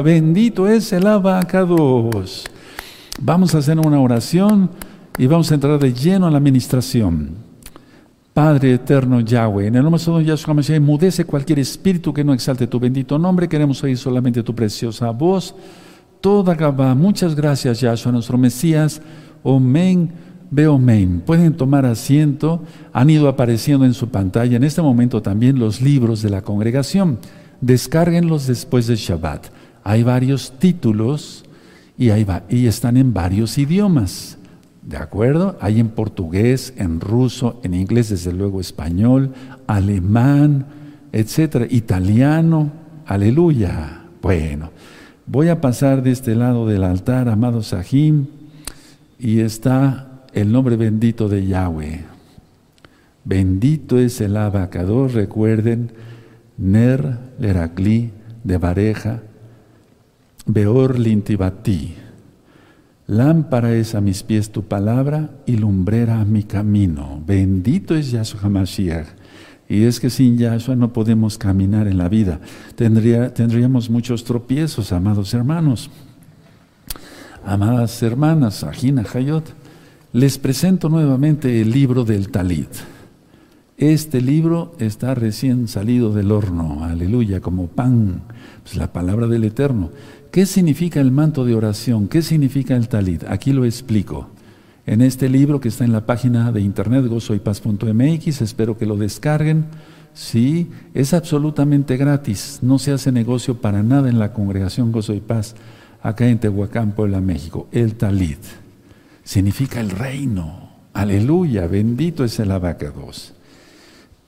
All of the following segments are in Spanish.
Bendito es el abacados. Vamos a hacer una oración y vamos a entrar de lleno a la administración. Padre eterno Yahweh, en el nombre de Yahshua Mashiach, mudece cualquier espíritu que no exalte tu bendito nombre. Queremos oír solamente tu preciosa voz. Toda Gabá, muchas gracias Yahshua, nuestro Mesías. Omen, Beomen. Pueden tomar asiento. Han ido apareciendo en su pantalla en este momento también los libros de la congregación. Descárguenlos después de Shabbat. Hay varios títulos y, están en varios idiomas. ¿De acuerdo? Hay en portugués, en ruso, en inglés, desde luego español, alemán, etcétera, italiano. Aleluya. Bueno, voy a pasar de este lado del altar, amado Sahim, y está el nombre bendito de Yahweh. Bendito es el abacador, recuerden, Ner, Leracli, de Bareja, Beor lintibati. Lámpara es a mis pies tu palabra y lumbrera a mi camino. Bendito es Yahshua HaMashiach. Y es que sin Yahshua no podemos caminar en la vida. Tendría, tendríamos muchos tropiezos, amados hermanos. Amadas hermanas, Ajina Hayot, les presento nuevamente el libro del Talit. Este libro está recién salido del horno, aleluya, como pan, pues la palabra del Eterno. ¿Qué significa el manto de oración? ¿Qué significa el talit? Aquí lo explico. En este libro que está en la página de internet gozoypaz.mx, espero que lo descarguen. Sí, es absolutamente gratis, no se hace negocio para nada en la congregación Gozo y Paz, acá en Tehuacán, Puebla, México. El talit significa el reino. Aleluya, bendito es el abacados.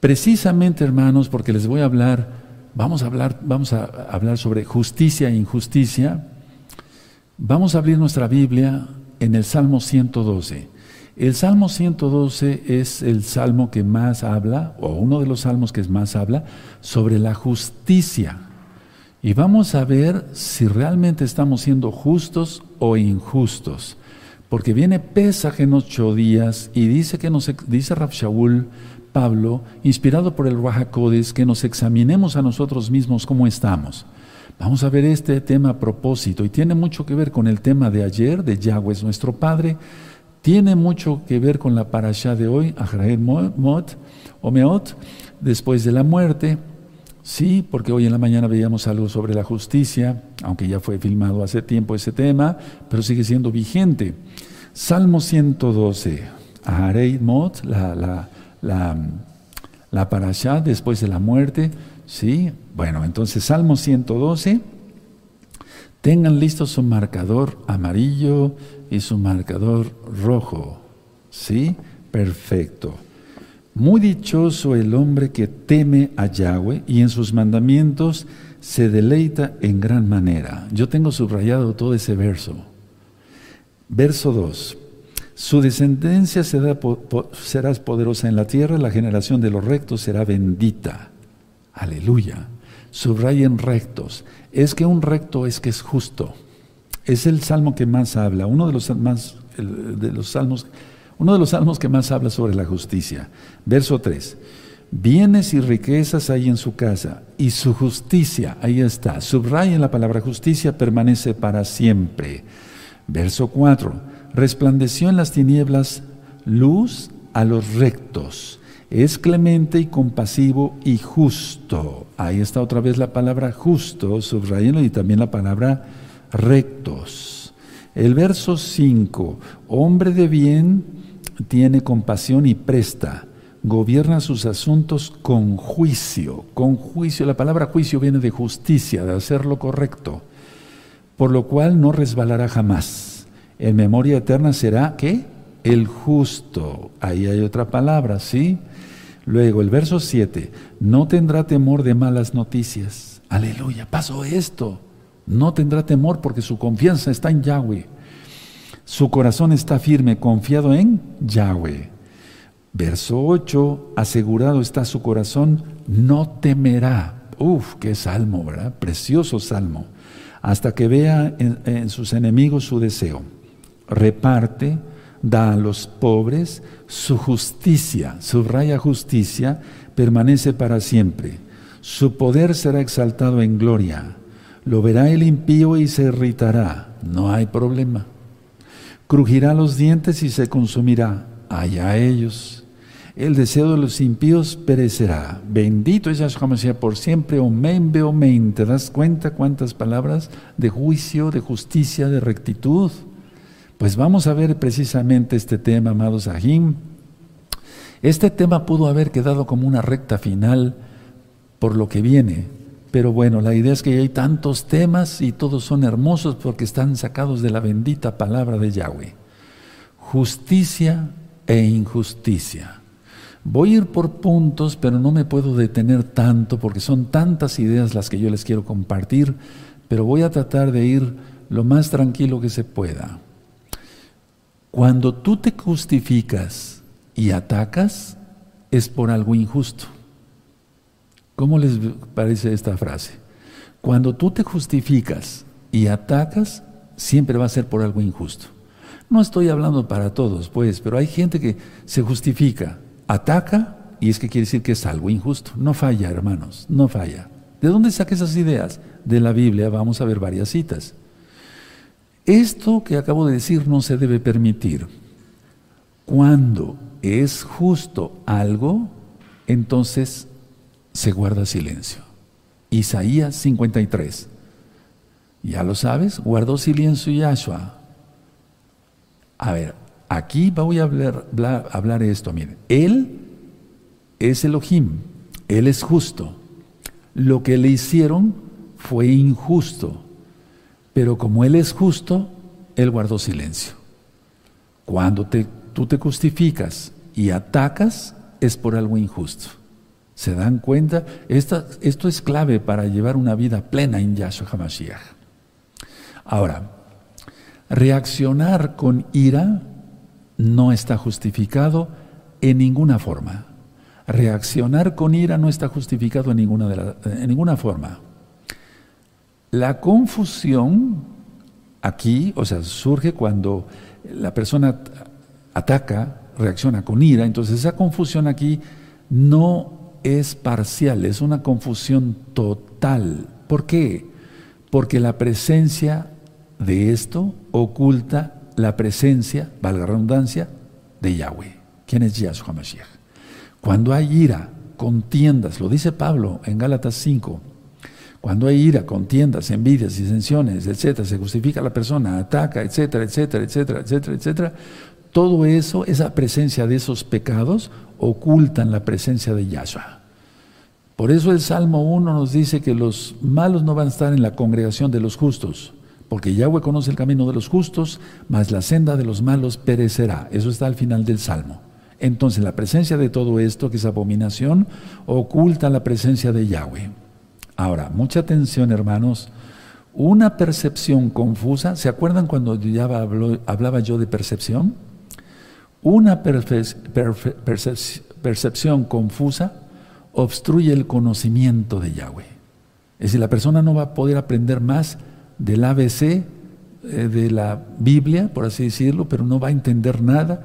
Precisamente, hermanos, porque les voy a hablar Vamos a hablar, vamos a hablar sobre justicia e injusticia. Vamos a abrir nuestra Biblia en el Salmo 112. El Salmo 112 es el salmo que más habla, o uno de los salmos que más habla, sobre la justicia. Y vamos a ver si realmente estamos siendo justos o injustos. Porque viene Pesaj en ocho días y dice que nos dice Rab Pablo, inspirado por el Rahakodes, que nos examinemos a nosotros mismos cómo estamos. Vamos a ver este tema a propósito y tiene mucho que ver con el tema de ayer, de Yahweh es nuestro Padre, tiene mucho que ver con la parasha de hoy, Ajrael Mot, o Meot, después de la muerte, sí, porque hoy en la mañana veíamos algo sobre la justicia, aunque ya fue filmado hace tiempo ese tema, pero sigue siendo vigente. Salmo 112, Aharei Mot, la la, la parashá después de la muerte. ¿sí? Bueno, entonces Salmo 112. Tengan listo su marcador amarillo y su marcador rojo. ¿Sí? Perfecto. Muy dichoso el hombre que teme a Yahweh y en sus mandamientos se deleita en gran manera. Yo tengo subrayado todo ese verso. Verso 2. Su descendencia será, poderosa en la tierra, la generación de los rectos será bendita. Aleluya. Subrayen rectos. Es que un recto es que es justo. Es el salmo que más habla, uno de los más de los salmos, uno de los salmos que más habla sobre la justicia. Verso 3. Bienes y riquezas hay en su casa, y su justicia, ahí está. Subrayen la palabra justicia, permanece para siempre. Verso 4 resplandeció en las tinieblas luz a los rectos. Es clemente y compasivo y justo. Ahí está otra vez la palabra justo, subrayando y también la palabra rectos. El verso 5, hombre de bien tiene compasión y presta, gobierna sus asuntos con juicio. Con juicio, la palabra juicio viene de justicia, de hacer lo correcto, por lo cual no resbalará jamás en memoria eterna será, ¿qué? El justo. Ahí hay otra palabra, ¿sí? Luego, el verso 7, no tendrá temor de malas noticias. Aleluya, pasó esto. No tendrá temor porque su confianza está en Yahweh. Su corazón está firme, confiado en Yahweh. Verso 8, asegurado está su corazón, no temerá. Uf, qué salmo, ¿verdad? Precioso salmo. Hasta que vea en, en sus enemigos su deseo reparte, da a los pobres, su justicia, su raya justicia, permanece para siempre. Su poder será exaltado en gloria. Lo verá el impío y se irritará. No hay problema. Crujirá los dientes y se consumirá. Allá ellos. El deseo de los impíos perecerá. Bendito es Yahshua Mashiach por siempre. Omen, omen. ¿Te das cuenta cuántas palabras de juicio, de justicia, de rectitud? Pues vamos a ver precisamente este tema, amados Ahim. Este tema pudo haber quedado como una recta final por lo que viene, pero bueno, la idea es que hay tantos temas y todos son hermosos porque están sacados de la bendita palabra de Yahweh. Justicia e injusticia. Voy a ir por puntos, pero no me puedo detener tanto porque son tantas ideas las que yo les quiero compartir, pero voy a tratar de ir lo más tranquilo que se pueda. Cuando tú te justificas y atacas, es por algo injusto. ¿Cómo les parece esta frase? Cuando tú te justificas y atacas, siempre va a ser por algo injusto. No estoy hablando para todos, pues, pero hay gente que se justifica, ataca, y es que quiere decir que es algo injusto. No falla, hermanos, no falla. ¿De dónde saca esas ideas? De la Biblia, vamos a ver varias citas. Esto que acabo de decir no se debe permitir. Cuando es justo algo, entonces se guarda silencio. Isaías 53. Ya lo sabes, guardó silencio Yahshua. A ver, aquí voy a hablar, hablar, esto. Él es Elohim, Él es justo. Lo que le hicieron fue injusto, pero como Él es justo, Él guardó silencio. Cuando tú te justificas y atacas, es por algo injusto. ¿Se dan cuenta? esto es clave para llevar una vida plena en Yahshua HaMashiach. Ahora, reaccionar con ira no está justificado en ninguna forma. Reaccionar con ira no está justificado en ninguna, de en ninguna forma. La confusión aquí, o sea, surge cuando la persona ataca, reacciona con ira, entonces esa confusión aquí no es parcial, es una confusión total. ¿Por qué? Porque la presencia de esto oculta la presencia, valga la redundancia, de Yahweh. ¿Quién es Yahshua Mashiach? Cuando hay ira, contiendas, lo dice Pablo en Gálatas 5, cuando hay ira, contiendas, envidias, disensiones, etcétera, se justifica la persona, ataca, etcétera, etcétera, etcétera, etcétera, etcétera, todo eso, esa presencia de esos pecados, ocultan la presencia de Yahshua. Por eso el Salmo 1 nos dice que los malos no van a estar en la congregación de los justos, porque Yahweh conoce el camino de los justos, mas la senda de los malos perecerá. Eso está al final del Salmo. Entonces la presencia de todo esto, que es abominación, oculta la presencia de Yahweh. Ahora, mucha atención hermanos, una percepción confusa, ¿se acuerdan cuando ya hablaba yo de percepción? Una percepción confusa obstruye el conocimiento de Yahweh. Es decir, la persona no va a poder aprender más del ABC, eh, de la Biblia, por así decirlo, pero no va a entender nada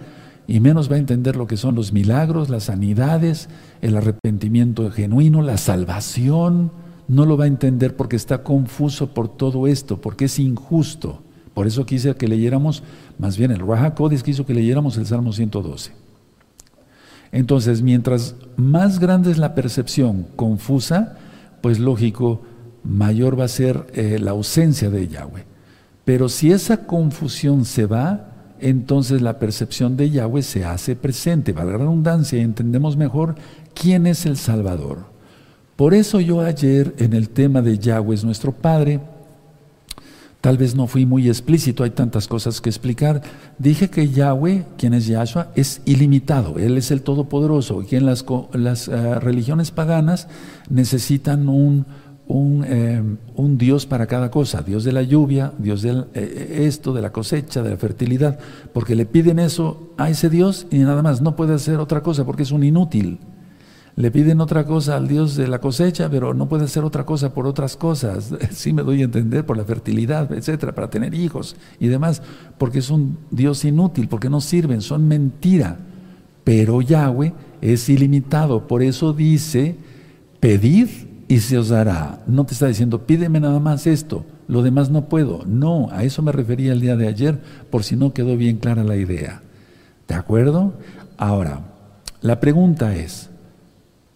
y menos va a entender lo que son los milagros, las sanidades, el arrepentimiento genuino, la salvación. No lo va a entender porque está confuso por todo esto, porque es injusto. Por eso quise que leyéramos, más bien el Raja Codis quiso que leyéramos el Salmo 112. Entonces, mientras más grande es la percepción confusa, pues lógico, mayor va a ser eh, la ausencia de Yahweh. Pero si esa confusión se va, entonces la percepción de Yahweh se hace presente, valga la redundancia, y entendemos mejor quién es el Salvador. Por eso yo ayer en el tema de Yahweh es nuestro Padre, Tal vez no fui muy explícito, hay tantas cosas que explicar. Dije que Yahweh, quien es Yahshua, es ilimitado, Él es el Todopoderoso, y que en las, eh, religiones paganas necesitan un, un, eh, un, Dios para cada cosa, Dios de la lluvia, Dios de eh, esto, de la cosecha, de la fertilidad, porque le piden eso a ese Dios y nada más, no puede hacer otra cosa porque es un inútil. Le piden otra cosa al Dios de la cosecha, pero no puede hacer otra cosa por otras cosas. Sí me doy a entender, por la fertilidad, etcétera, para tener hijos y demás, porque es un Dios inútil, porque no sirven, son mentira. Pero Yahweh es ilimitado, por eso dice, pedid y se os dará. No te está diciendo, pídeme nada más esto, lo demás no puedo. No, a eso me refería el día de ayer, por si no quedó bien clara la idea. ¿De acuerdo? Ahora, la pregunta es,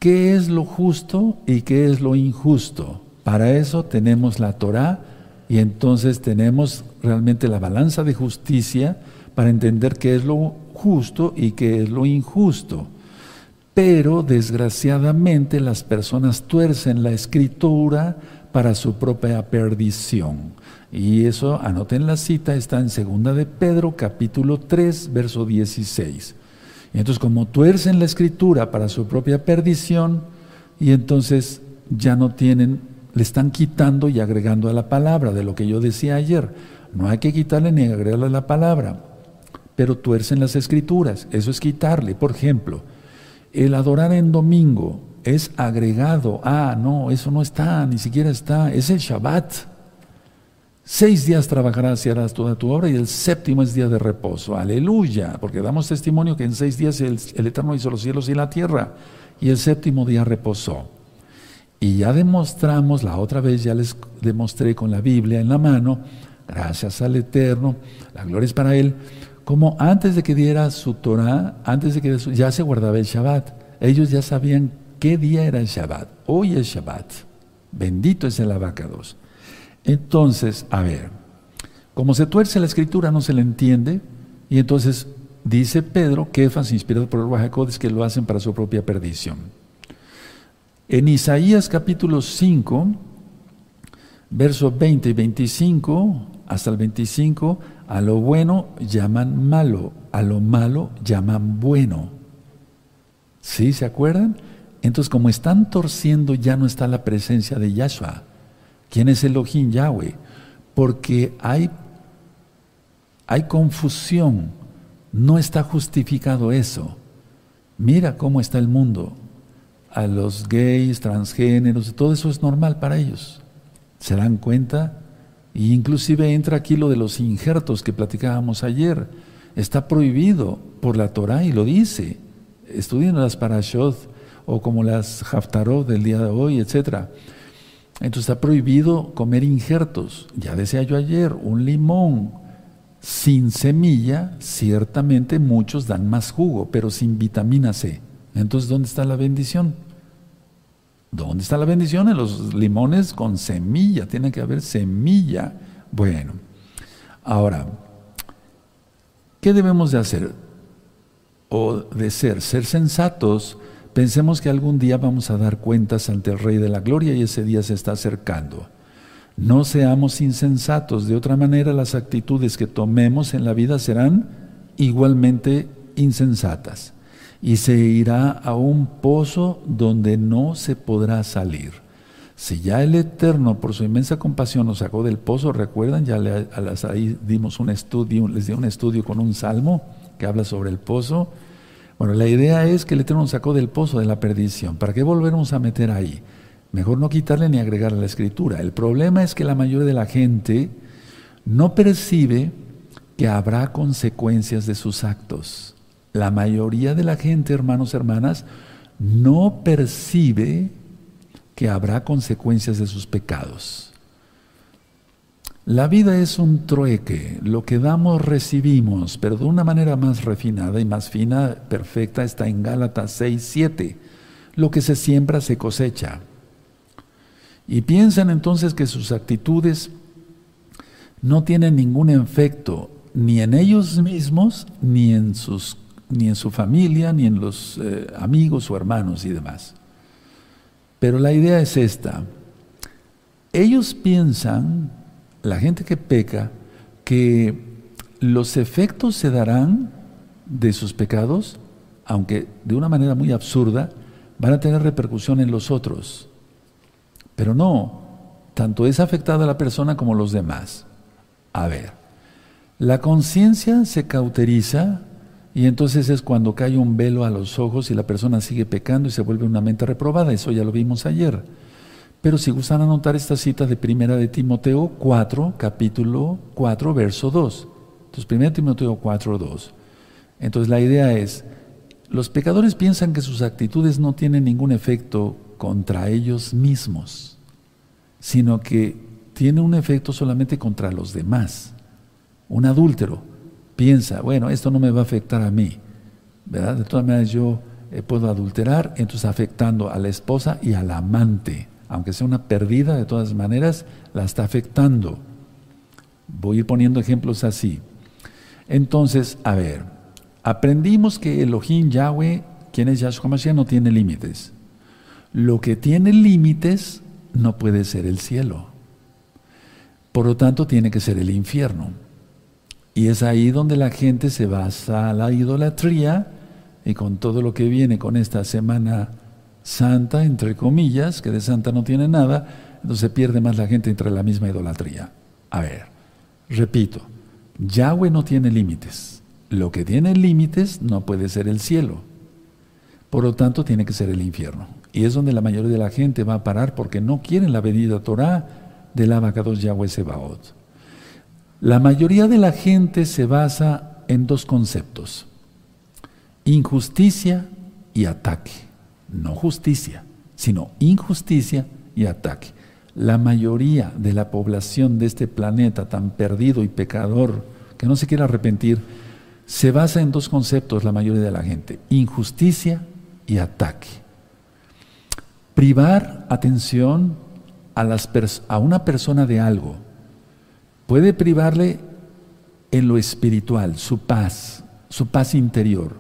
¿qué es lo justo y qué es lo injusto? Para eso tenemos la Torah y entonces tenemos realmente la balanza de justicia para entender qué es lo justo y qué es lo injusto. Pero desgraciadamente las personas tuercen la escritura para su propia perdición. Y eso, anoten la cita, está en segunda de Pedro, capítulo 3, verso 16. Y entonces, como tuercen la escritura para su propia perdición, y entonces ya no tienen, le están quitando y agregando a la palabra, de lo que yo decía ayer. No hay que quitarle ni agregarle a la palabra, pero tuercen las escrituras. Eso es quitarle. Por ejemplo, el adorar en domingo es agregado. Ah, no, eso no está, ni siquiera está. Es el Shabbat. Seis días trabajarás y harás toda tu obra y el séptimo es día de reposo. Aleluya, porque damos testimonio que en seis días el, Eterno hizo los cielos y la tierra y el séptimo día reposó. Y ya demostramos, la otra vez ya les demostré con la Biblia en la mano, gracias al Eterno, la gloria es para Él, como antes de que diera su Torah, antes de que ya se guardaba el Shabbat. Ellos ya sabían qué día era el Shabbat. Hoy es Shabbat. Bendito es el abacados. Entonces, a ver, como se tuerce la escritura, no se le entiende, y entonces dice Pedro, Kefas, inspirado por el es que lo hacen para su propia perdición. En Isaías capítulo 5, versos 20 y 25, hasta el 25, a lo bueno llaman malo, a lo malo llaman bueno. ¿Sí? ¿Se acuerdan? Entonces, como están torciendo, ya no está la presencia de Yahshua. ¿Quién es Elohim Yahweh? Porque hay, hay confusión, no está justificado eso. Mira cómo está el mundo. A los gays, transgéneros, todo eso es normal para ellos. ¿Se dan cuenta? Y inclusive entra aquí lo de los injertos que platicábamos ayer. Está prohibido por la Torah y lo dice. Estudien las parashot o como las haftarot del día de hoy, etc. Entonces está prohibido comer injertos. Ya decía yo ayer, un limón sin semilla, ciertamente muchos dan más jugo, pero sin vitamina C. Entonces, ¿dónde está la bendición? ¿Dónde está la bendición? En los limones con semilla, tiene que haber semilla. Bueno, ahora, ¿qué debemos de hacer? O de ser, ser sensatos. Pensemos que algún día vamos a dar cuentas ante el Rey de la Gloria y ese día se está acercando. No seamos insensatos, de otra manera las actitudes que tomemos en la vida serán igualmente insensatas y se irá a un pozo donde no se podrá salir. Si ya el Eterno, por su inmensa compasión, nos sacó del pozo, recuerdan, ya le, a las, ahí dimos un estudio, les di un estudio con un salmo que habla sobre el pozo. Bueno, la idea es que el Eterno nos sacó del pozo de la perdición. ¿Para qué volvernos a meter ahí? Mejor no quitarle ni agregarle la escritura. El problema es que la mayoría de la gente no percibe que habrá consecuencias de sus actos. La mayoría de la gente, hermanos, hermanas, no percibe que habrá consecuencias de sus pecados. La vida es un trueque, lo que damos recibimos, pero de una manera más refinada y más fina, perfecta, está en Gálatas 6, 7. Lo que se siembra se cosecha. Y piensan entonces que sus actitudes no tienen ningún efecto ni en ellos mismos ni en sus ni en su familia, ni en los eh, amigos o hermanos y demás. Pero la idea es esta. Ellos piensan, la gente que peca, que los efectos se darán de sus pecados, aunque de una manera muy absurda, van a tener repercusión en los otros. Pero no, tanto es afectada la persona como los demás. A ver, la conciencia se cauteriza y entonces es cuando cae un velo a los ojos y la persona sigue pecando y se vuelve una mente reprobada. Eso ya lo vimos ayer. Pero si gustan anotar esta cita de primera de Timoteo 4, capítulo 4, verso 2. Entonces, primera Timoteo 4, 2. Entonces la idea es, los pecadores piensan que sus actitudes no tienen ningún efecto contra ellos mismos, sino que tiene un efecto solamente contra los demás. Un adúltero piensa, bueno, esto no me va a afectar a mí, ¿verdad? De todas maneras yo eh, puedo adulterar, entonces afectando a la esposa y al amante, aunque sea una perdida, de todas maneras la está afectando. Voy a ir poniendo ejemplos así. Entonces, a ver, aprendimos que Elohim Yahweh, quien es Yahshua Mashiach, no tiene límites. Lo que tiene límites no puede ser el cielo. Por lo tanto, tiene que ser el infierno. Y es ahí donde la gente se basa a la idolatría y con todo lo que viene con esta semana santa, entre comillas, que de santa no tiene nada, entonces pierde más la gente entre la misma idolatría. A ver, repito, Yahweh no tiene límites. Lo que tiene límites no puede ser el cielo. Por lo tanto, tiene que ser el infierno. Y es donde la mayoría de la gente va a parar porque no quieren la venida Torah del abacados Yahweh Sebaot. La mayoría de la gente se basa en dos conceptos, injusticia y ataque. No justicia, sino injusticia y ataque. La mayoría de la población de este planeta tan perdido y pecador, que no se quiere arrepentir, se basa en dos conceptos la mayoría de la gente, injusticia y ataque. Privar atención a, a una persona de algo puede privarle en lo espiritual, su paz, su paz interior.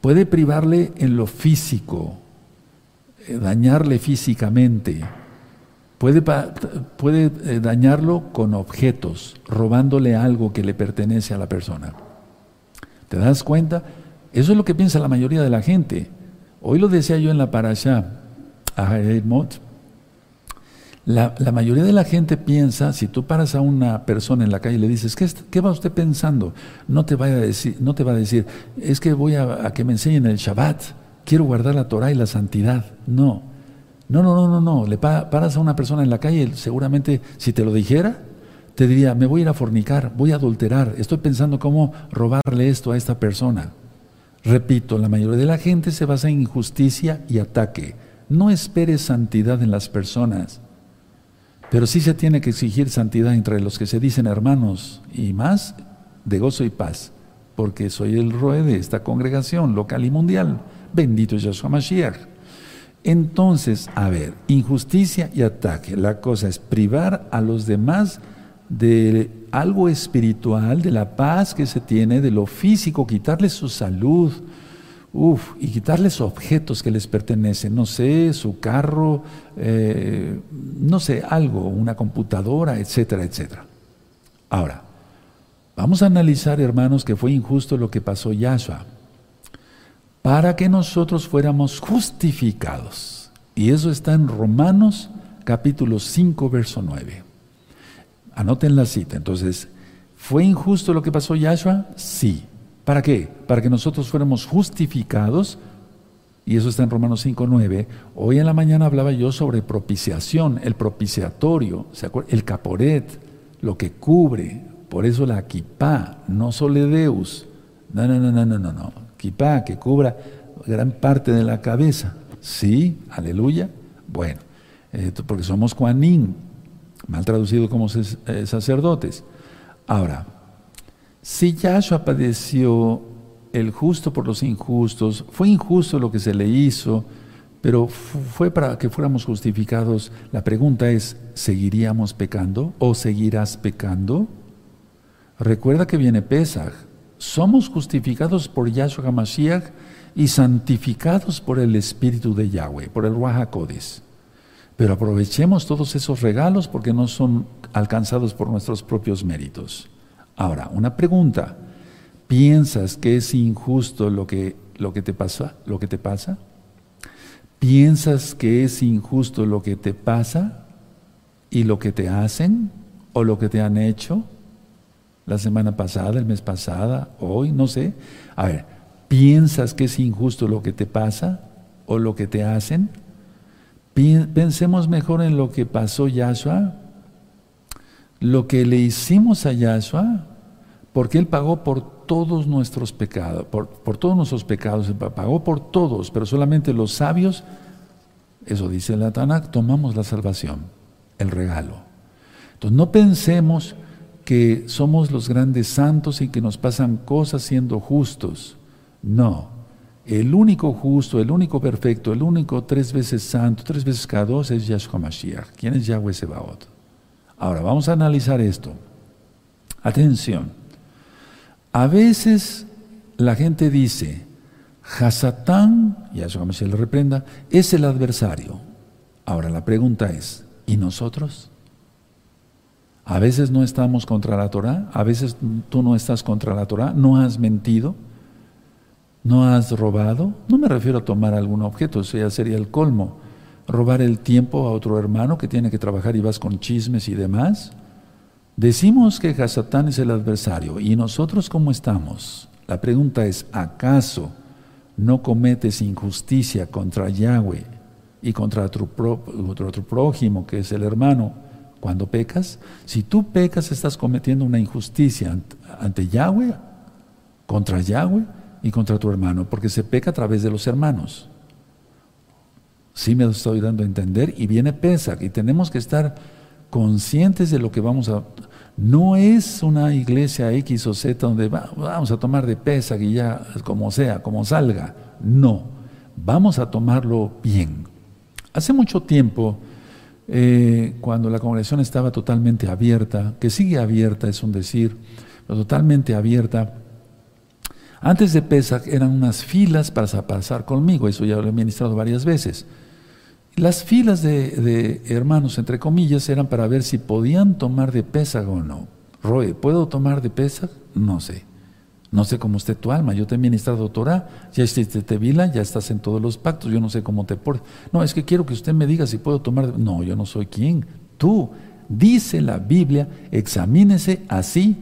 Puede privarle en lo físico, dañarle físicamente. Puede, puede eh, dañarlo con objetos, robándole algo que le pertenece a la persona. ¿Te das cuenta? Eso es lo que piensa la mayoría de la gente. Hoy lo decía yo en la parasha a la, mayoría de la gente piensa, si tú paras a una persona en la calle y le dices, ¿qué, va usted pensando? No te, vaya a decir, no te va a decir, es que voy a, que me enseñen el Shabbat, quiero guardar la Torah y la santidad. No, no, no, no, no, no. Le paras a una persona en la calle, seguramente si te lo dijera, te diría, me voy a ir a fornicar, voy a adulterar, estoy pensando cómo robarle esto a esta persona. Repito, la mayoría de la gente se basa en injusticia y ataque. No esperes santidad en las personas. Pero sí se tiene que exigir santidad entre los que se dicen hermanos y más de gozo y paz, porque soy el roe de esta congregación local y mundial. Bendito es Yahshua Mashiach. Entonces, a ver, injusticia y ataque. La cosa es privar a los demás de algo espiritual, de la paz que se tiene, de lo físico, quitarles su salud, Uf, y quitarles objetos que les pertenecen, no sé, su carro, eh, no sé, algo, una computadora, etcétera, etcétera. Ahora, vamos a analizar, hermanos, que fue injusto lo que pasó Yahshua, para que nosotros fuéramos justificados. Y eso está en Romanos capítulo 5, verso 9. Anoten la cita. Entonces, ¿fue injusto lo que pasó Yahshua? Sí. ¿Para qué? Para que nosotros fuéramos justificados, y eso está en Romanos 5.9. Hoy en la mañana hablaba yo sobre propiciación, el propiciatorio, el caporet, lo que cubre, por eso la kipá, no soledeus. No, no, no, no, no, no, no. Que cubra gran parte de la cabeza. Sí, aleluya. Bueno, porque somos Juanín, mal traducido como eh, sacerdotes. Ahora, si Yahshua padeció el justo por los injustos, fue injusto lo que se le hizo, pero fue para que fuéramos justificados. La pregunta es, ¿seguiríamos pecando o seguirás pecando? Recuerda que viene Pesach. Somos justificados por Yahshua HaMashiach y santificados por el Espíritu de Yahweh, por el Ruach Pero aprovechemos todos esos regalos porque no son alcanzados por nuestros propios méritos. Ahora, una pregunta. ¿Piensas que es injusto lo que, lo que te pasa? ¿Lo que te pasa? ¿Piensas que es injusto lo que te pasa y lo que te hacen o lo que te han hecho la semana pasada, el mes pasada, hoy, no sé? A ver, ¿piensas que es injusto lo que te pasa o lo que te hacen? Pensemos mejor en lo que pasó Yahshua lo que le hicimos a Yahshua, porque Él pagó por todos nuestros pecados, por, todos nuestros pecados, pagó por todos, pero solamente los sabios Eso dice la Tanakh, tomamos la salvación, el regalo. Entonces no pensemos que somos los grandes santos y que nos pasan cosas siendo justos. No. El único justo, el único perfecto, el único tres veces santo, tres veces cada dos es Yahshua Mashiach. ¿Quién es Yahweh Sebaot? Ahora, vamos a analizar esto. Atención. A veces la gente dice, Hasatán, Yahshua Mashiach le reprenda, es el adversario. Ahora, la pregunta es, ¿y nosotros? A veces no estamos contra la Torah, a veces tú no estás contra la Torah, no has mentido. ¿No has robado? No me refiero a tomar algún objeto, eso ya sería el colmo. Robar el tiempo a otro hermano que tiene que trabajar y vas con chismes y demás. Decimos que Hasatán es el adversario. ¿Y nosotros cómo estamos? La pregunta es, ¿acaso no cometes injusticia contra Yahweh y contra tu, prójimo, que es el hermano, cuando pecas? Si tú pecas, estás cometiendo una injusticia ante, Yahweh, contra Yahweh, y contra tu hermano, porque se peca a través de los hermanos. Sí me estoy dando a entender y viene pesa y tenemos que estar conscientes de lo que vamos a... No es una iglesia X o Z donde vamos a tomar de pesa y ya como sea, como salga. No, vamos a tomarlo bien. Hace mucho tiempo, eh, cuando la congregación estaba totalmente abierta, que sigue abierta, es un decir, pero totalmente abierta, antes de Pesach eran unas filas para pasar conmigo, eso ya lo he ministrado varias veces. Las filas de, hermanos, entre comillas, eran para ver si podían tomar de Pesach o no. Roy, ¿puedo tomar de Pesach? No sé. No sé cómo esté tu alma. Yo te he Torah, ya hiciste Tevila, ya estás en todos los pactos, yo no sé cómo te portas. No, es que quiero que usted me diga si puedo tomar. No, yo no soy quien. Tú, dice la Biblia, examínese a sí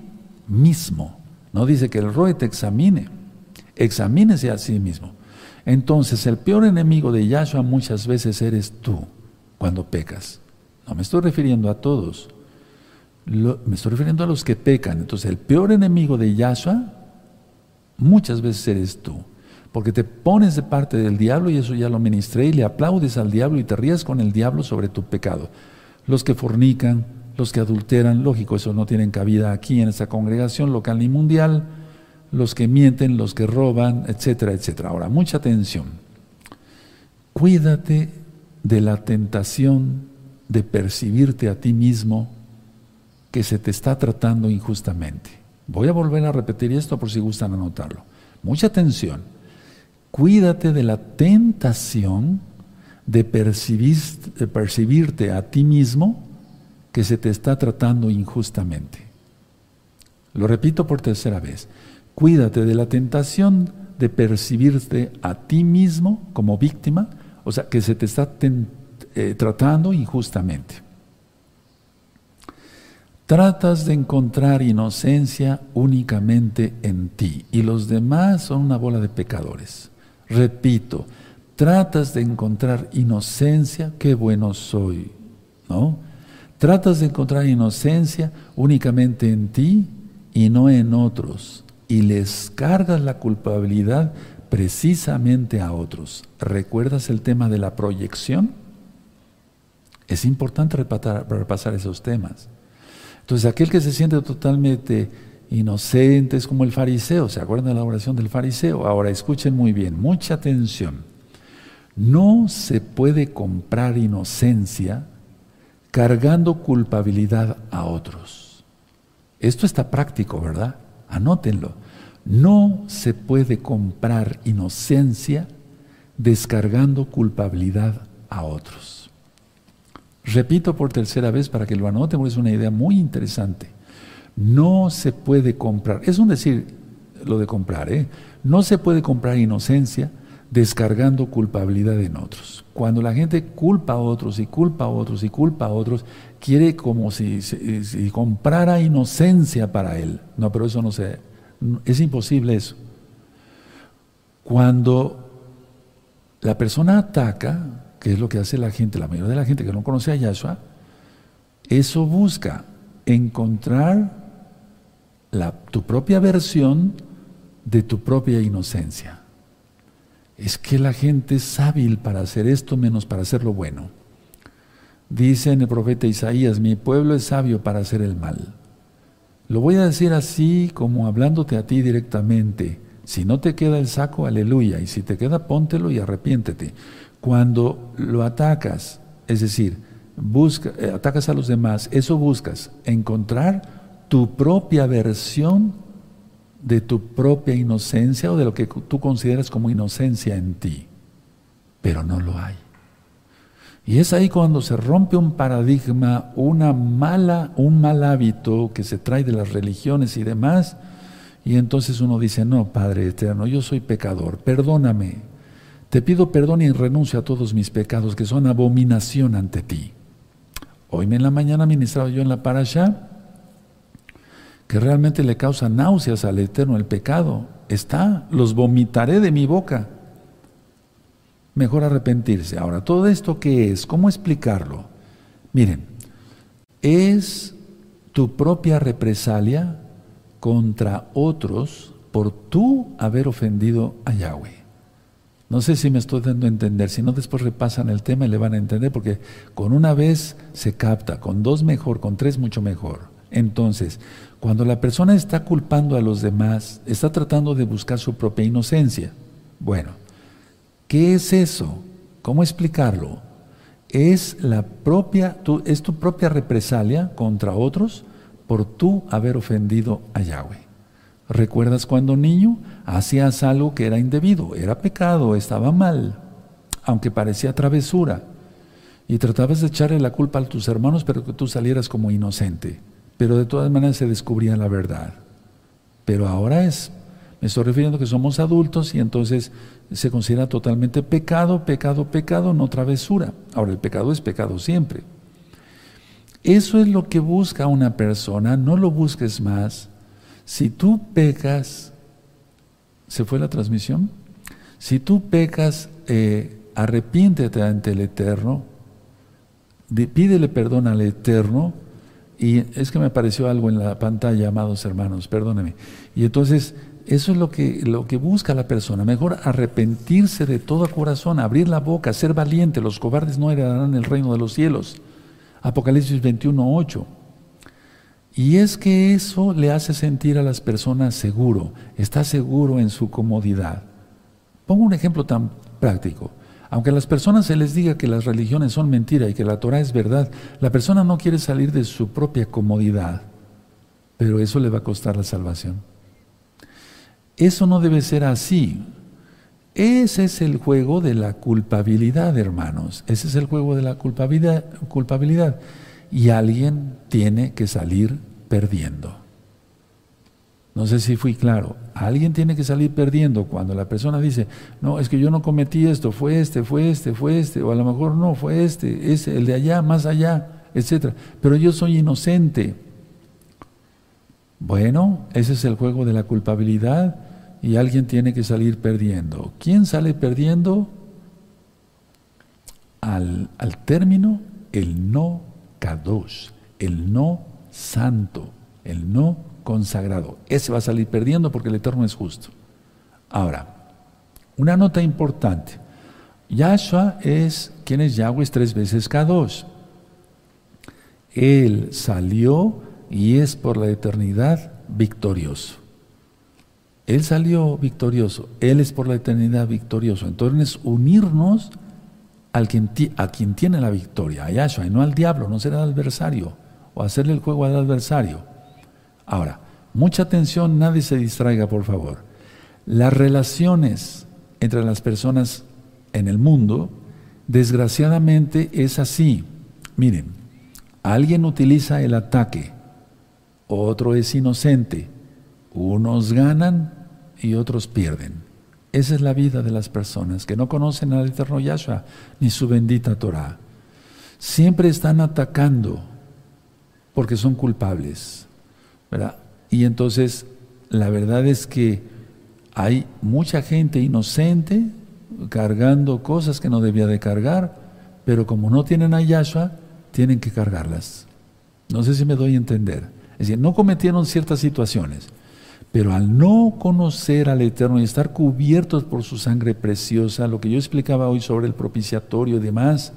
mismo. No dice que el Roe te examine. Examínese a sí mismo. Entonces, el peor enemigo de Yahshua muchas veces eres tú cuando pecas. No me estoy refiriendo a todos. me estoy refiriendo a los que pecan. Entonces, el peor enemigo de Yahshua muchas veces eres tú. Porque te pones de parte del diablo, y eso ya lo ministré, y le aplaudes al diablo y te ríes con el diablo sobre tu pecado. Los que fornican, los que adulteran, lógico, eso no tienen cabida aquí en esta congregación local ni mundial, los que mienten, los que roban, etcétera, etcétera. Ahora, mucha atención. Cuídate de la tentación de percibirte a ti mismo que se te está tratando injustamente. Voy a volver a repetir esto por si gustan anotarlo. Mucha atención. Cuídate de la tentación de, percibirte a ti mismo que se te está tratando injustamente. Lo repito por tercera vez. Cuídate de la tentación de percibirte a ti mismo como víctima, o sea, que se te está eh, tratando injustamente. Tratas de encontrar inocencia únicamente en ti y los demás son una bola de pecadores. Repito, tratas de encontrar inocencia, qué bueno soy, ¿no? Tratas de encontrar inocencia únicamente en ti y no en otros y les cargas la culpabilidad precisamente a otros. ¿Recuerdas el tema de la proyección? Es importante repasar, esos temas. Entonces, aquel que se siente totalmente inocente es como el fariseo. ¿Se acuerdan de la oración del fariseo? Ahora, escuchen muy bien, mucha atención. No se puede comprar inocencia cargando culpabilidad a otros. Esto está práctico, ¿verdad? Anótenlo. No se puede comprar inocencia descargando culpabilidad a otros. Repito por tercera vez para que lo anoten, porque es una idea muy interesante. No se puede comprar, es un decir lo de comprar, ¿eh? no se puede comprar inocencia descargando culpabilidad en otros. Cuando la gente culpa a otros y culpa a otros y culpa a otros, quiere como si, comprara inocencia para él. No, pero eso no se... Es imposible eso. Cuando la persona ataca, que es lo que hace la gente, la mayoría de la gente que no conoce a Yahshua, eso busca encontrar tu propia versión de tu propia inocencia. es que la gente es hábil para hacer esto menos para hacer lo bueno. Dice en el profeta Isaías, mi pueblo es sabio para hacer el mal. Lo voy a decir así como hablándote a ti directamente. Si no te queda el saco, aleluya. Y si te queda, póntelo y arrepiéntete. Cuando lo atacas, es decir, busca, eh, atacas a los demás, eso buscas, encontrar tu propia versión de tu propia inocencia o de lo que tú consideras como inocencia en ti. Pero no lo hay. Y es ahí cuando se rompe un paradigma, una mala, un mal hábito que se trae de las religiones y demás, y entonces uno dice, no, Padre eterno, yo soy pecador, perdóname, te pido perdón y renuncio a todos mis pecados que son abominación ante ti. Hoy en la mañana ministraba yo en la parasha que realmente le causa náuseas al eterno el pecado. Está, los vomitaré de mi boca mejor arrepentirse. Ahora, ¿todo esto qué es? ¿Cómo explicarlo? Miren, es tu propia represalia contra otros por tú haber ofendido a Yahweh. No sé si me estoy dando a entender, si no después repasan el tema y le van a entender, porque con una vez se capta, con dos mejor, con tres mucho mejor. Entonces, cuando la persona está culpando a los demás, está tratando de buscar su propia inocencia. Bueno, ¿Qué es eso? ¿Cómo explicarlo? Es la propia, es tu propia represalia contra otros por tú haber ofendido a Yahweh. ¿Recuerdas cuando niño hacías algo que era indebido, era pecado, estaba mal, aunque parecía travesura, y tratabas de echarle la culpa a tus hermanos, pero que tú salieras como inocente, pero de todas maneras se descubría la verdad. Pero ahora es me estoy refiriendo que somos adultos y entonces se considera totalmente pecado, pecado, pecado, no travesura. Ahora, el pecado es pecado siempre. Eso es lo que busca una persona, no lo busques más. Si tú pecas, ¿se fue la transmisión? Si tú pecas, eh, arrepiéntete ante el Eterno, pídele perdón al Eterno, y es que me apareció algo en la pantalla, amados hermanos, perdóneme. Y entonces eso es lo que, lo que busca la persona. Mejor arrepentirse de todo corazón, abrir la boca, ser valiente. Los cobardes no heredarán el reino de los cielos. Apocalipsis 21, 8. Y es que eso le hace sentir a las personas seguro, está seguro en su comodidad. Pongo un ejemplo tan práctico. Aunque a las personas se les diga que las religiones son mentira y que la Torah es verdad, la persona no quiere salir de su propia comodidad, pero eso le va a costar la salvación. Eso no debe ser así. Ese es el juego de la culpabilidad, hermanos. Ese es el juego de la culpabilidad. culpabilidad. Y alguien tiene que salir perdiendo. No sé si fui claro. Alguien tiene que salir perdiendo cuando la persona dice, no, es que yo no cometí esto, fue este, fue este, fue este, o a lo mejor no, fue este, es el de allá, más allá, etc. Pero yo soy inocente. Bueno, ese es el juego de la culpabilidad y alguien tiene que salir perdiendo. ¿Quién sale perdiendo? Al, término, el no kadosh, el no santo, el no consagrado. Ese va a salir perdiendo porque el Eterno es justo. Ahora, una nota importante. Yahshua es, ¿quién es Yahweh? Es tres veces kadosh. Él salió y es por la eternidad victorioso. Él salió victorioso, Él es por la eternidad victorioso. Entonces, unirnos al quien, a quien tiene la victoria, a Yahshua, y no al diablo, no ser el adversario, o hacerle el juego al adversario. Ahora, mucha atención, nadie se distraiga, por favor. Las relaciones entre las personas en el mundo, desgraciadamente, es así. Miren, alguien utiliza el ataque, otro es inocente, unos ganan y otros pierden. Esa es la vida de las personas que no conocen al eterno Yahshua ni su bendita Torah. Siempre están atacando porque son culpables. ¿verdad? Y entonces la verdad es que hay mucha gente inocente cargando cosas que no debía de cargar, pero como no tienen a Yahshua, tienen que cargarlas. No sé si me doy a entender. Es decir, no cometieron ciertas situaciones, Pero al no conocer al Eterno y estar cubiertos por su sangre preciosa, lo que yo explicaba hoy sobre el propiciatorio y demás,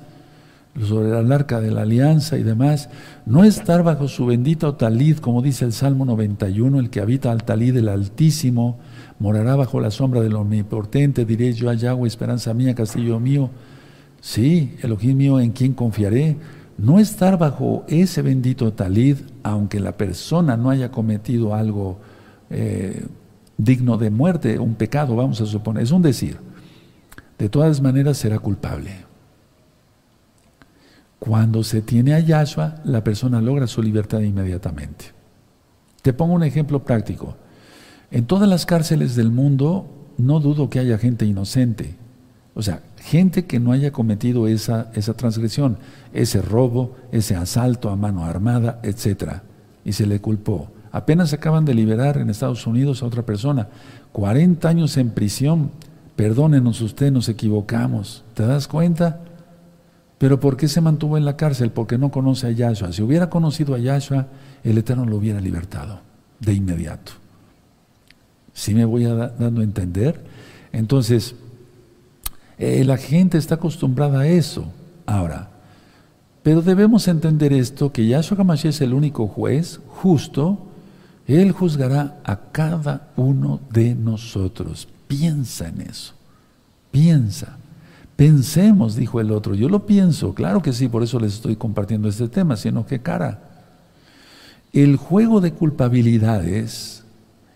sobre el arca de la alianza y demás, no estar bajo su bendito talid, como dice el Salmo 91, el que habita al talid del Altísimo, morará bajo la sombra del Omnipotente, diré yo a Yahweh, esperanza mía, castillo mío. Sí, Elohim mío, en quien confiaré. No estar bajo ese bendito talid, aunque la persona no haya cometido algo eh, digno de muerte, un pecado, vamos a suponer, es un decir. De todas maneras será culpable. Cuando se tiene a Yahshua, la persona logra su libertad inmediatamente. Te pongo un ejemplo práctico. En todas las cárceles del mundo no dudo que haya gente inocente. O sea, gente que no haya cometido esa, esa transgresión, ese robo, ese asalto a mano armada, etc. Y se le culpó. Apenas acaban de liberar en Estados Unidos a otra persona. 40 años en prisión. Perdónenos usted, nos equivocamos. ¿Te das cuenta? Pero ¿por qué se mantuvo en la cárcel? Porque no conoce a Yahshua. Si hubiera conocido a Yahshua, el Eterno lo hubiera libertado de inmediato. ¿Sí me voy a dando a entender? Entonces, eh, la gente está acostumbrada a eso. Ahora, pero debemos entender esto, que Yahshua HaMashiach es el único juez justo, Él juzgará a cada uno de nosotros. Piensa en eso, piensa. Pensemos, dijo el otro. Yo lo pienso, claro que sí, por eso les estoy compartiendo este tema, sino que cara. El juego de culpabilidades,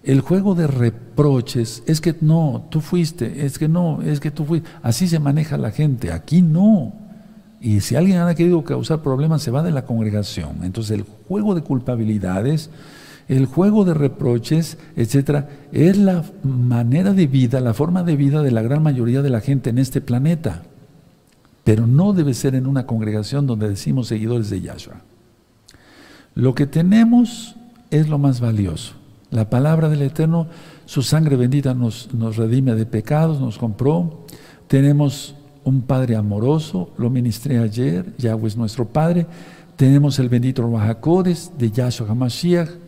el juego de reproches, es que no, tú fuiste, es que no, es que tú fuiste. Así se maneja la gente, aquí no. Y si alguien ha querido causar problemas, se va de la congregación. Entonces el juego de culpabilidades el juego de reproches, etcétera, es la manera de vida, la forma de vida de la gran mayoría de la gente en este planeta. Pero no debe ser en una congregación donde decimos seguidores de Yahshua. Lo que tenemos es lo más valioso. La palabra del Eterno, su sangre bendita nos, nos redime de pecados, nos compró. Tenemos un Padre amoroso, lo ministré ayer, Yahweh es nuestro Padre. Tenemos el bendito Rahakodes de Yahshua HaMashiach,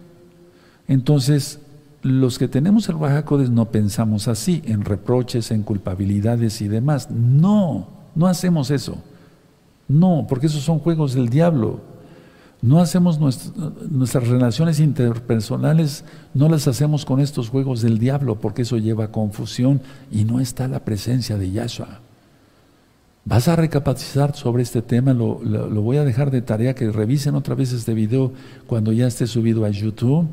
entonces, los que tenemos el Bajacodes no pensamos así, en reproches, en culpabilidades y demás. No, no hacemos eso. No, porque esos son juegos del diablo. No hacemos nuestras relaciones interpersonales, no las hacemos con estos juegos del diablo, porque eso lleva a confusión y no está la presencia de Yahshua. Vas a recapacitar sobre este tema, lo, lo voy a dejar de tarea que revisen otra vez este video cuando ya esté subido a YouTube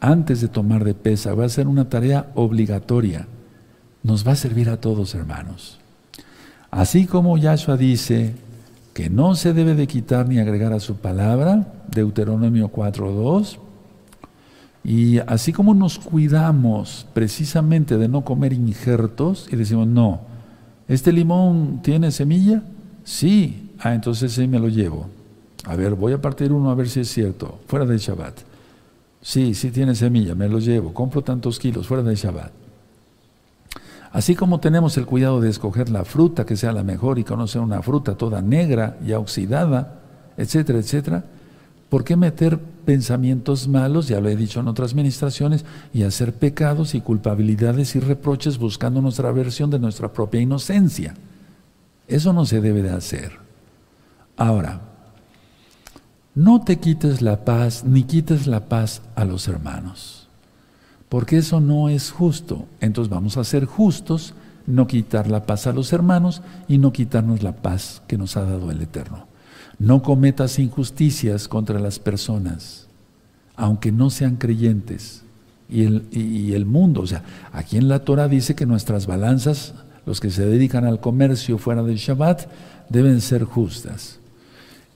antes de tomar de pesa. Va a ser una tarea obligatoria. Nos va a servir a todos, hermanos. Así como Yahshua dice que no se debe de quitar ni agregar a su palabra, Deuteronomio 4.2, y así como nos cuidamos precisamente de no comer injertos y decimos, no, ¿este limón tiene semilla? Sí, ah, entonces sí me lo llevo. A ver, voy a partir uno a ver si es cierto, fuera del Shabbat. Sí, sí tiene semilla, me lo llevo, compro tantos kilos fuera de Shabbat. Así como tenemos el cuidado de escoger la fruta que sea la mejor y conocer una fruta toda negra y oxidada, etcétera, etcétera, ¿por qué meter pensamientos malos, ya lo he dicho en otras ministraciones, y hacer pecados y culpabilidades y reproches buscando nuestra versión de nuestra propia inocencia? Eso no se debe de hacer. Ahora, no te quites la paz, ni quites la paz a los hermanos, porque eso no es justo. Entonces vamos a ser justos, no quitar la paz a los hermanos y no quitarnos la paz que nos ha dado el Eterno. No cometas injusticias contra las personas, aunque no sean creyentes. Y el, y el mundo, o sea, aquí en la Torah dice que nuestras balanzas, los que se dedican al comercio fuera del Shabbat, deben ser justas.